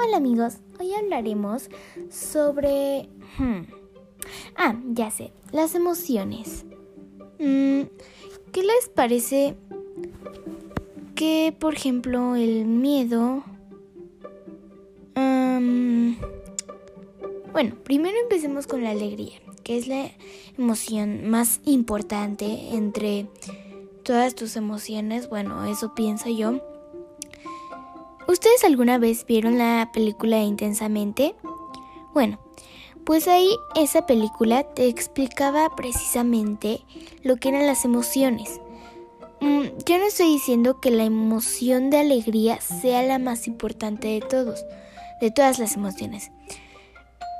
Hola amigos, hoy hablaremos sobre... Hmm, ah, ya sé, las emociones. Mm, ¿Qué les parece que, por ejemplo, el miedo... bueno, primero empecemos con la alegría, que es la emoción más importante entre todas tus emociones. Bueno, eso pienso yo. ¿Ustedes alguna vez vieron la película Intensamente? Bueno, pues ahí esa película te explicaba precisamente lo que eran las emociones. Mm, yo no estoy diciendo que la emoción de alegría sea la más importante de todos, de todas las emociones.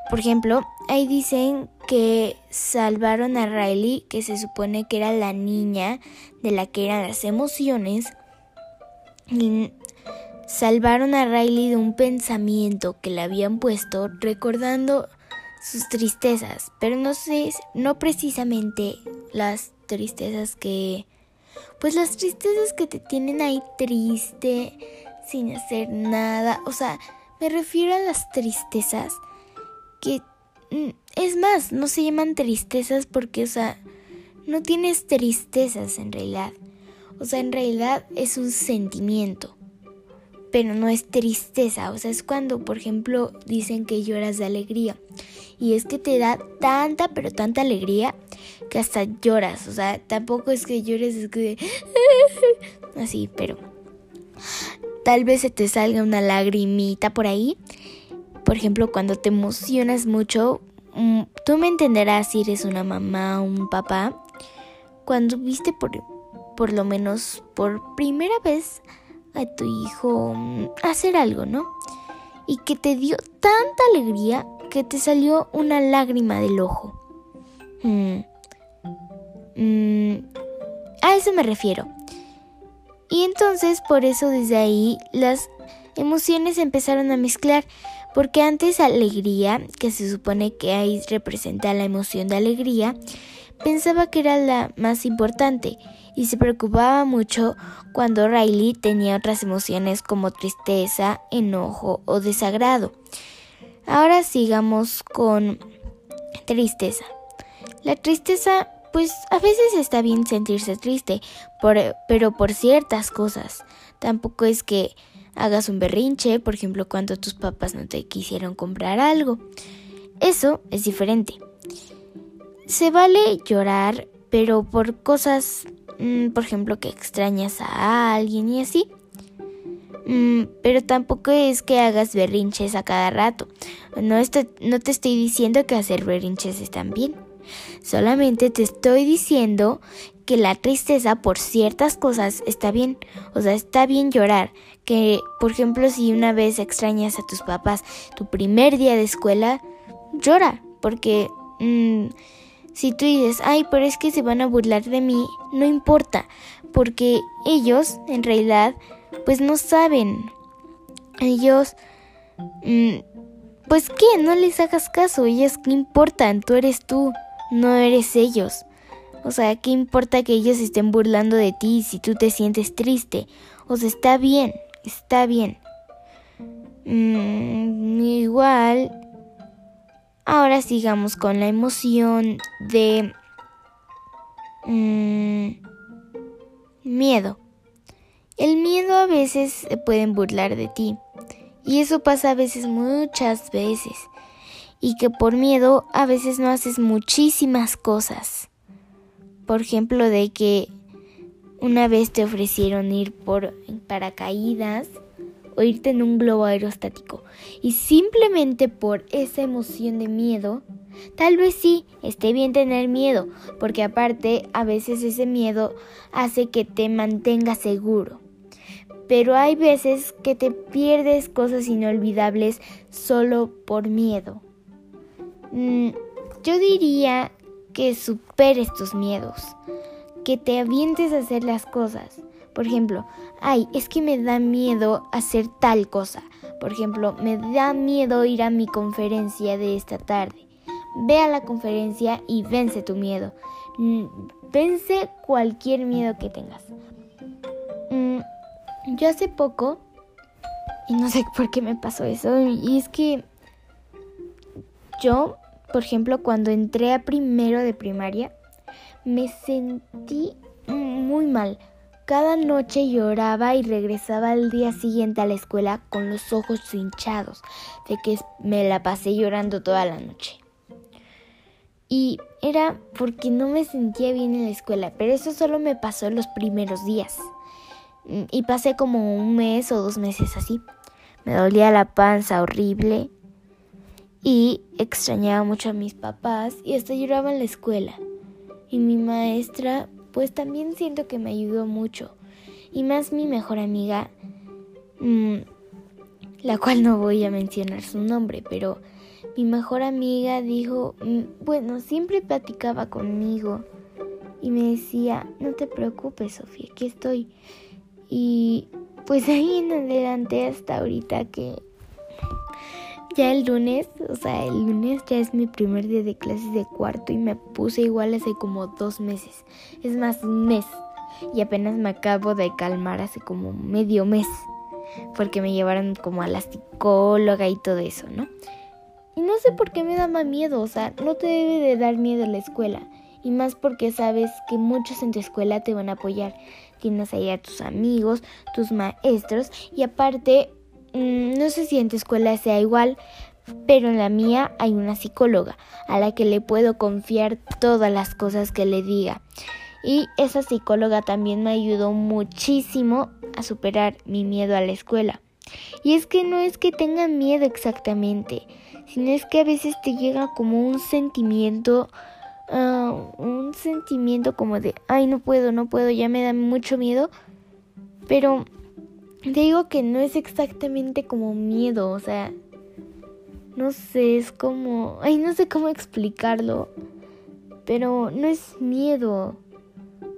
Por ejemplo, ahí dicen que salvaron a Riley, que se supone que era la niña de la que eran las emociones, salvaron a Riley de un pensamiento que le habían puesto recordando sus tristezas, pero no sé, no precisamente las tristezas que pues las tristezas que te tienen ahí triste sin hacer nada, o sea, me refiero a las tristezas que mm, es más, no se llaman tristezas porque, o sea, no tienes tristezas en realidad. O sea, en realidad es un sentimiento pero no es tristeza, o sea, es cuando, por ejemplo, dicen que lloras de alegría. Y es que te da tanta, pero tanta alegría que hasta lloras, o sea, tampoco es que llores, es que... Así, pero... Tal vez se te salga una lagrimita por ahí. Por ejemplo, cuando te emocionas mucho, mm, tú me entenderás si eres una mamá o un papá. Cuando viste por, por lo menos por primera vez a tu hijo mm, hacer algo, ¿no? Y que te dio tanta alegría que te salió una lágrima del ojo. Mm. Mm. A eso me refiero. Y entonces por eso desde ahí las emociones empezaron a mezclar, porque antes alegría, que se supone que ahí representa la emoción de alegría, pensaba que era la más importante y se preocupaba mucho cuando Riley tenía otras emociones como tristeza, enojo o desagrado. Ahora sigamos con tristeza. La tristeza, pues a veces está bien sentirse triste, pero por ciertas cosas. Tampoco es que hagas un berrinche, por ejemplo, cuando tus papás no te quisieron comprar algo. Eso es diferente. Se vale llorar, pero por cosas, mm, por ejemplo, que extrañas a alguien y así. Mm, pero tampoco es que hagas berrinches a cada rato. No, no te estoy diciendo que hacer berrinches están bien. Solamente te estoy diciendo que la tristeza por ciertas cosas está bien. O sea, está bien llorar. Que, por ejemplo, si una vez extrañas a tus papás tu primer día de escuela, llora. Porque... Mm, si tú dices, ay, pero es que se van a burlar de mí, no importa, porque ellos, en realidad, pues no saben. Ellos, mm, pues qué, no les hagas caso, ellos qué importan, tú eres tú, no eres ellos. O sea, ¿qué importa que ellos estén burlando de ti si tú te sientes triste? O sea, está bien, está bien. Mm, igual, Ahora sigamos con la emoción de mm, miedo. El miedo a veces se pueden burlar de ti. Y eso pasa a veces muchas veces. Y que por miedo a veces no haces muchísimas cosas. Por ejemplo, de que una vez te ofrecieron ir por paracaídas o irte en un globo aerostático. Y simplemente por esa emoción de miedo, tal vez sí, esté bien tener miedo, porque aparte a veces ese miedo hace que te mantengas seguro. Pero hay veces que te pierdes cosas inolvidables solo por miedo. Mm, yo diría que superes tus miedos, que te avientes a hacer las cosas. Por ejemplo, ay, es que me da miedo hacer tal cosa. Por ejemplo, me da miedo ir a mi conferencia de esta tarde. Ve a la conferencia y vence tu miedo. Mm, vence cualquier miedo que tengas. Mm, yo hace poco Y no sé por qué me pasó eso. Y es que yo, por ejemplo, cuando entré a primero de primaria, me sentí muy mal. Cada noche lloraba y regresaba al día siguiente a la escuela con los ojos hinchados de que me la pasé llorando toda la noche. Y era porque no me sentía bien en la escuela, pero eso solo me pasó los primeros días. Mm, y pasé como un mes o dos meses así. Me dolía la panza horrible y extrañaba mucho a mis papás y hasta lloraba en la escuela. Y mi maestra pues también siento que me ayudó mucho. Y más mi mejor amiga, mm, la cual no voy a mencionar su nombre, pero mi mejor amiga dijo, mm, bueno, siempre platicaba conmigo y me decía, no te preocupes, Sofía, aquí estoy. Y pues ahí en adelante hasta ahorita que ya el lunes, o sea, el lunes ya es mi primer día de clases de cuarto y me puse igual hace como dos meses. Es más, un mes. Y apenas me acabo de calmar hace como medio mes. Porque me llevaron como a la psicóloga y todo eso, ¿no? Y no sé por qué me da más miedo, o sea, no te debe de dar miedo la escuela. Y más porque sabes que muchos en tu escuela te van a apoyar. Tienes ahí a tus amigos, tus maestros y aparte no sé si en tu escuela sea igual, pero en la mía hay una psicóloga a la que le puedo confiar todas las cosas que le diga. Y esa psicóloga también me ayudó muchísimo a superar mi miedo a la escuela. Y es que no es que tenga miedo exactamente, sino es que a veces te llega como un sentimiento, ah, un sentimiento como de, ay, no puedo, no puedo, ya me da mucho miedo, pero te digo que no es exactamente como miedo, o sea, no sé, es como, ay, no sé cómo explicarlo, pero no es miedo,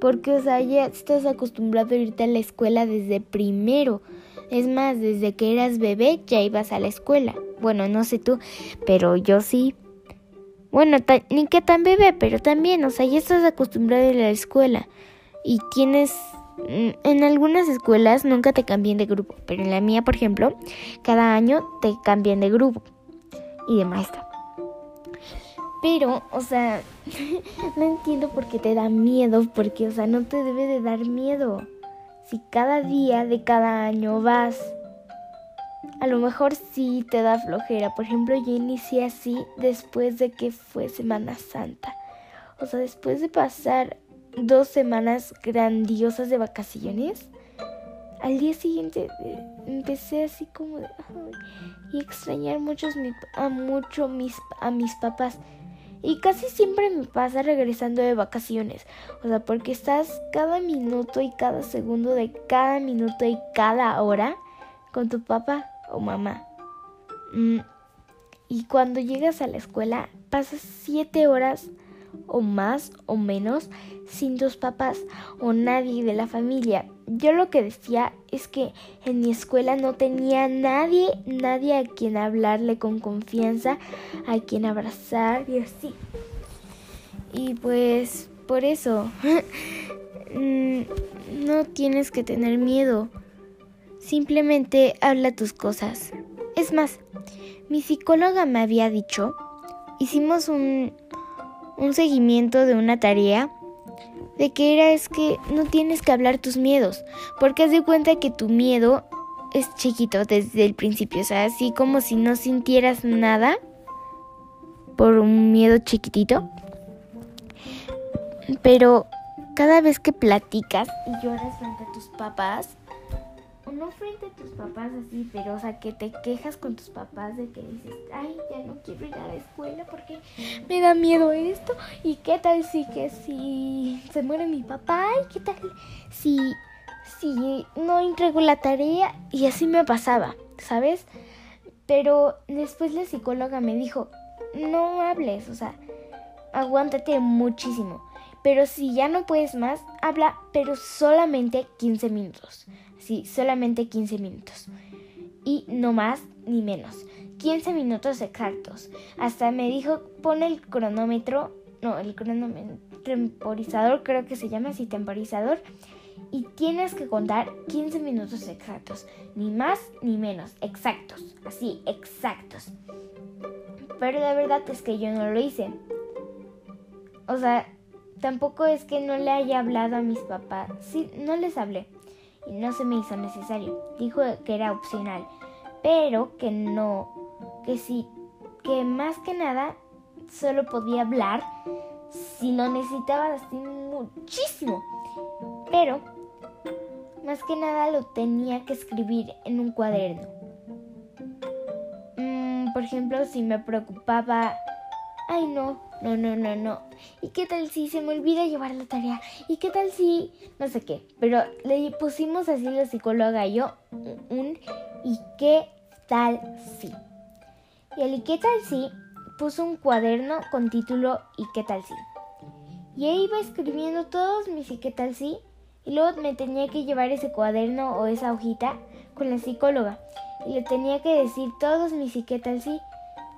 porque, o sea, ya estás acostumbrado a irte a la escuela desde primero. Es más, desde que eras bebé ya ibas a la escuela. Bueno, no sé tú, pero yo sí. Bueno, ni que tan bebé, pero también, o sea, ya estás acostumbrado a la escuela y tienes en algunas escuelas nunca te cambian de grupo, pero en la mía, por ejemplo, cada año te cambian de grupo y de maestra. Pero, o sea, no entiendo por qué te da miedo, porque, o sea, no te debe de dar miedo. Si cada día de cada año vas, a lo mejor sí te da flojera. Por ejemplo, yo inicié así después de que fue Semana Santa. O sea, después de pasar dos semanas grandiosas de vacaciones, al día siguiente eh, empecé así como de y extrañar a mucho mis a mis papás. Y casi siempre me pasa regresando de vacaciones. O sea porque estás cada minuto y cada segundo de cada minuto y cada hora con tu papá o mamá. Mm, y cuando llegas a la escuela pasas siete horas o más o menos sin tus papás o nadie de la familia. Yo lo que decía es que en mi escuela no tenía nadie, nadie a quien hablarle con confianza, a quien abrazar y así. Y pues por eso mm, no tienes que tener miedo. Simplemente habla tus cosas. Es más, mi psicóloga me había dicho, hicimos un, un seguimiento de una tarea de que era es que no tienes que hablar tus miedos, porque has de cuenta que tu miedo es chiquito desde el principio, o sea, así como si no sintieras nada por un miedo chiquitito. Pero cada vez que platicas y lloras frente a tus papás, no frente a tus papás así, pero o sea, que te quejas con tus papás de que dices, ay, ya no quiero ir a la escuela porque me da miedo esto. ¿Y qué tal si que si se muere mi papá? ¿Y qué tal si, si no entrego la tarea? Y así me pasaba, ¿sabes? Pero después la psicóloga me dijo, no hables, o sea, aguántate muchísimo. Pero si ya no puedes más, habla, pero solamente 15 minutos. Sí, solamente 15 minutos. Y no más ni menos. 15 minutos exactos. Hasta me dijo, pon el cronómetro, no, el cronómetro, temporizador, creo que se llama así, temporizador. y tienes que contar 15 minutos exactos, ni más ni menos, exactos, así, exactos. Pero la verdad es que yo no lo hice. O sea, tampoco es que no le haya hablado a mis papás, sí, no les hablé no se me hizo necesario. Dijo que era opcional, pero que no, que sí, que más que nada solo podía hablar si lo necesitaba muchísimo. Pero más que nada lo tenía que escribir en un cuaderno. Mm, por ejemplo, si me preocupaba, ay no, no, no, no, no. ¿Y qué tal si se me olvida llevar la tarea? ¿Y qué tal si no sé qué? Pero le pusimos así la psicóloga y yo un ¿y qué tal si? Y el ¿y qué tal si? puso un cuaderno con título ¿y qué tal si? Y ahí iba escribiendo todos mis ¿y qué tal si? Y luego me tenía que llevar ese cuaderno o esa hojita con la psicóloga. Y le tenía que decir todos mis ¿y qué tal si?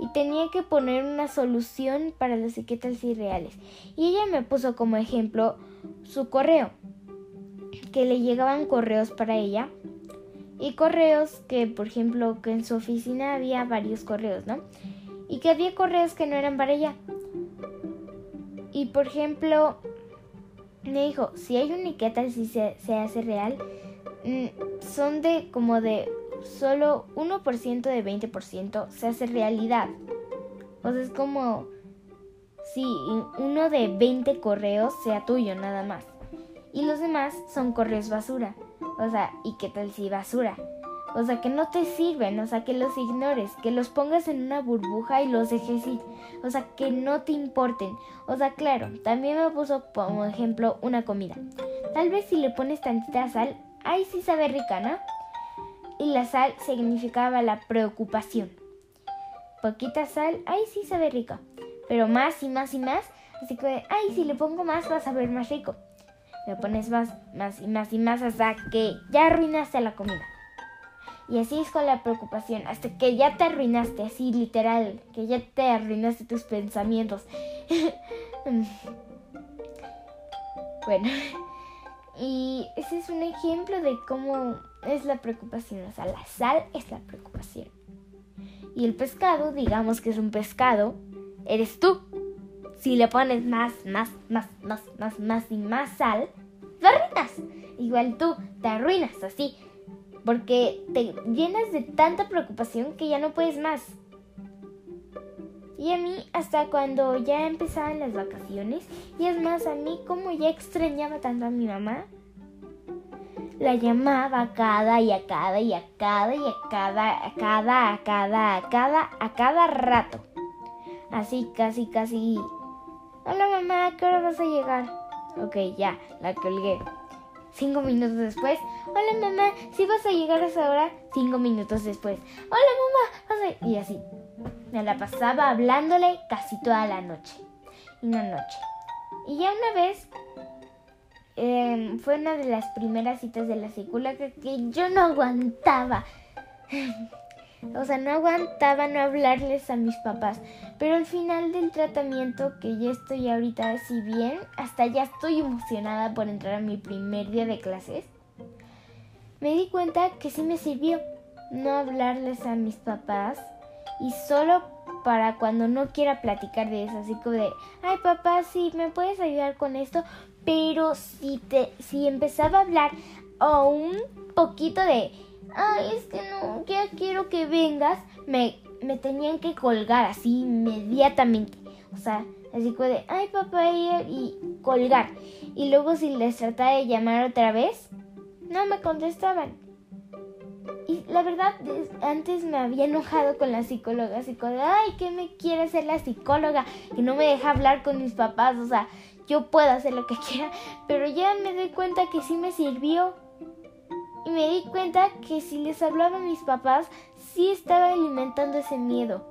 Y tenía que poner una solución para las etiquetas irreales. Y ella me puso como ejemplo su correo, que le llegaban correos para ella y correos que, por ejemplo, que en su oficina había varios correos, ¿no? Y que había correos que no eran para ella. Y, por ejemplo, me dijo, si hay un etiqueta si se, se hace real, mm, son de como de solo 1% de 20% se hace realidad. O sea, es como si uno de 20 correos sea tuyo nada más. Y los demás son correos basura. O sea, ¿y qué tal si basura? O sea, que no te sirven, o sea, que los ignores, que los pongas en una burbuja y los dejes ir. O sea, que no te importen. O sea, claro, también me puso como ejemplo una comida. Tal vez si le pones tantita sal, ahí sí sabe rica, ¿no? Y la sal significaba la preocupación. Poquita sal, ay sí sabe rico, pero más y más y más, así que, ay si le pongo más va a saber más rico. Le pones más, más y más y más hasta que ya arruinaste la comida. Y así es con la preocupación, hasta que ya te arruinaste, así literal, que ya te arruinaste tus pensamientos. bueno, y ese es un ejemplo de cómo es la preocupación. O sea, la sal es la preocupación. Y el pescado, digamos que es un pescado, eres tú. Si le pones más, más, más, más, más, más y más sal, te arruinas. Igual tú te arruinas así. Porque te llenas de tanta preocupación que ya no puedes más. Y a mí, hasta cuando ya empezaban las vacaciones, y es más, a mí como ya extrañaba tanto a mi mamá, la llamaba a cada y a cada y a cada y a cada, a cada, a cada, a cada, a cada rato. Así, casi, casi. Hola mamá, ¿a qué hora vas a llegar? Ok, ya, la colgué. Cinco minutos después. Hola mamá, ¿sí vas a llegar a esa hora? Cinco minutos después. Hola mamá, vas Y así. Me la pasaba hablándole casi toda la noche. Y una noche. Y ya una vez Em, fue una de las primeras citas de la psicóloga que yo no aguantaba. o sea, no aguantaba no hablarles a mis papás. Pero al final del tratamiento, que ya estoy ahorita así bien, hasta ya estoy emocionada por entrar a mi primer día de clases, me di cuenta que sí me sirvió no hablarles a mis papás y solo para cuando no quiera platicar de eso, así como de, ay papá, sí, ¿me puedes ayudar con esto? Pero si, te, si empezaba a hablar o un poquito de, ay, es que no, ya quiero que vengas, me, me tenían que colgar así inmediatamente. O sea, así como de, ay papá, y colgar. Y luego si les trataba de llamar otra vez, no me contestaban. Y la verdad, antes me había enojado con la psicóloga, así como de, ay, ¿qué me quiere hacer la psicóloga? Que no me deja hablar con mis papás, o sea, yo puedo hacer lo que quiera, pero ya me doy cuenta que sí me sirvió. Y me di cuenta que si les hablaba a mis papás, sí estaba alimentando ese miedo.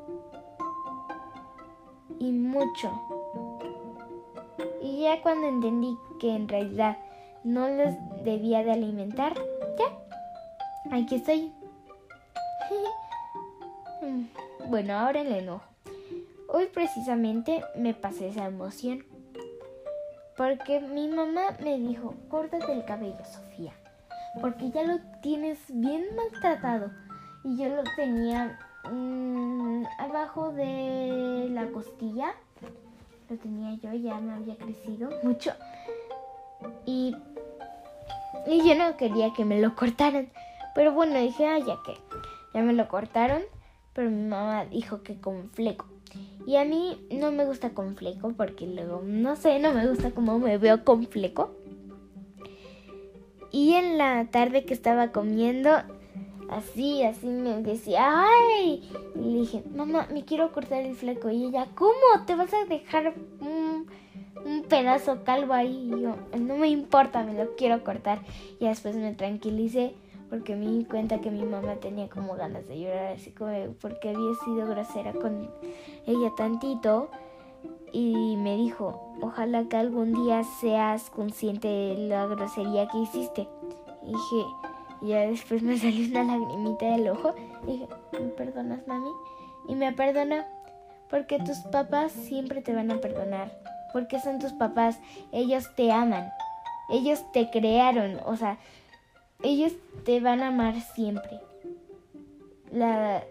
Y mucho. Y ya cuando entendí que en realidad no les debía de alimentar, ya, aquí estoy. bueno, ahora el enojo. Hoy precisamente me pasé esa emoción porque mi mamá me dijo, córtate el cabello, Sofía, porque ya lo tienes bien maltratado. Y yo lo tenía mm, abajo de la costilla, lo tenía yo, ya me había crecido mucho. Y, y yo no quería que me lo cortaran. Pero bueno, dije, ah, ya que ya me lo cortaron, pero mi mamá dijo que con fleco. Y a mí no me gusta con fleco porque luego, no sé, no me gusta cómo me veo con fleco. Y en la tarde que estaba comiendo, así, así me decía, ¡ay! Y le dije, mamá, me quiero cortar el fleco. Y ella, ¿cómo? ¿Te vas a dejar un, un pedazo calvo ahí? Y yo, no me importa, me lo quiero cortar. Y después me tranquilicé porque me di cuenta que mi mamá tenía como ganas de llorar, así como porque había sido grosera con ella tantito. Y me dijo, ojalá que algún día seas consciente de la grosería que hiciste. Y dije, ya después me salió una lagrimita del ojo. Dije, ¿me perdonas, mami? Y me perdona porque tus papás siempre te van a perdonar. Porque son tus papás, ellos te aman. Ellos te crearon, o sea, ellos te van a amar siempre. La,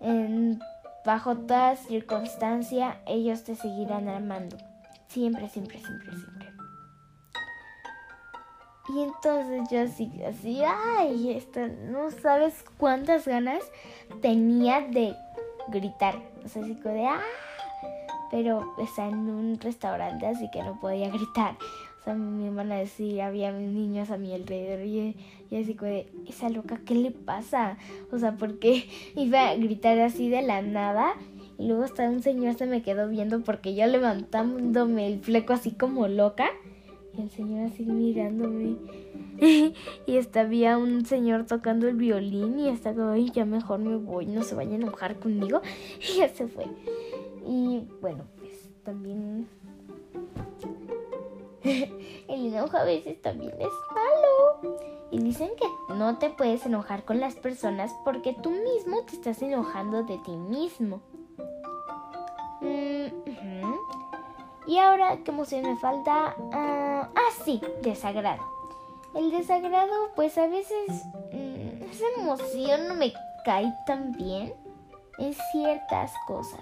en, bajo toda circunstancia, ellos te seguirán amando. Siempre, siempre, siempre, siempre. Y entonces yo así, así, ay, esto, no sabes cuántas ganas tenía de gritar. O sea, así de, ah, pero está en un restaurante, así que no podía gritar me iban a decir, había niños a mi alrededor y, y así como esa loca, ¿qué le pasa? O sea, porque iba a gritar así de la nada y luego hasta un señor se me quedó viendo porque yo levantándome el fleco así como loca y el señor así mirándome y hasta había un señor tocando el violín y hasta como, ya mejor me voy, no se vayan a enojar conmigo y ya se fue. Y bueno, pues también el enojo a veces también es malo. Y dicen que no te puedes enojar con las personas porque tú mismo te estás enojando de ti mismo. Mm, y ahora, ¿qué emoción me falta? ah, ah sí, desagrado. El desagrado, pues a veces mm, esa emoción no me cae tan bien en ciertas cosas.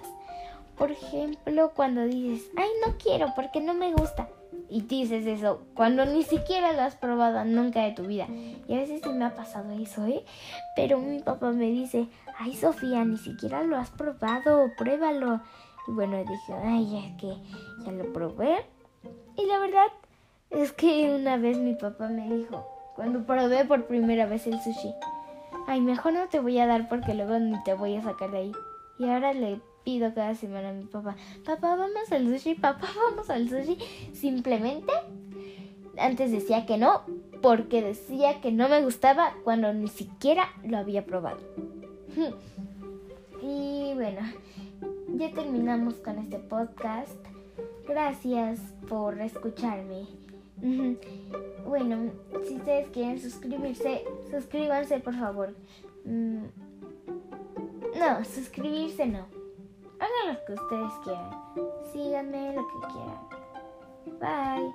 Por ejemplo, cuando dices, ay, no quiero porque no me gusta y dices eso cuando ni siquiera lo has probado nunca de tu vida. Y a veces sí me ha pasado eso, ¿eh? Pero mi papá me dice, ay Sofía, ni siquiera lo has probado, pruébalo. Y bueno, dije, ay, ya que ya lo probé. Y la verdad es que una vez mi papá me dijo, cuando probé por primera vez el sushi, ay, mejor no te voy a dar porque luego ni te voy a sacar de ahí. Y ahora le pido cada semana a mi papá, papá, vamos al sushi, papá, vamos al sushi. Simplemente, antes decía que no, porque decía que no me gustaba cuando ni siquiera lo había probado. Y bueno, ya terminamos con este podcast. Gracias por escucharme. Bueno, si ustedes quieren suscribirse, suscríbanse por favor. Mm, no, suscribirse no. Hagan lo que ustedes quieran. Síganme lo que quieran. Bye.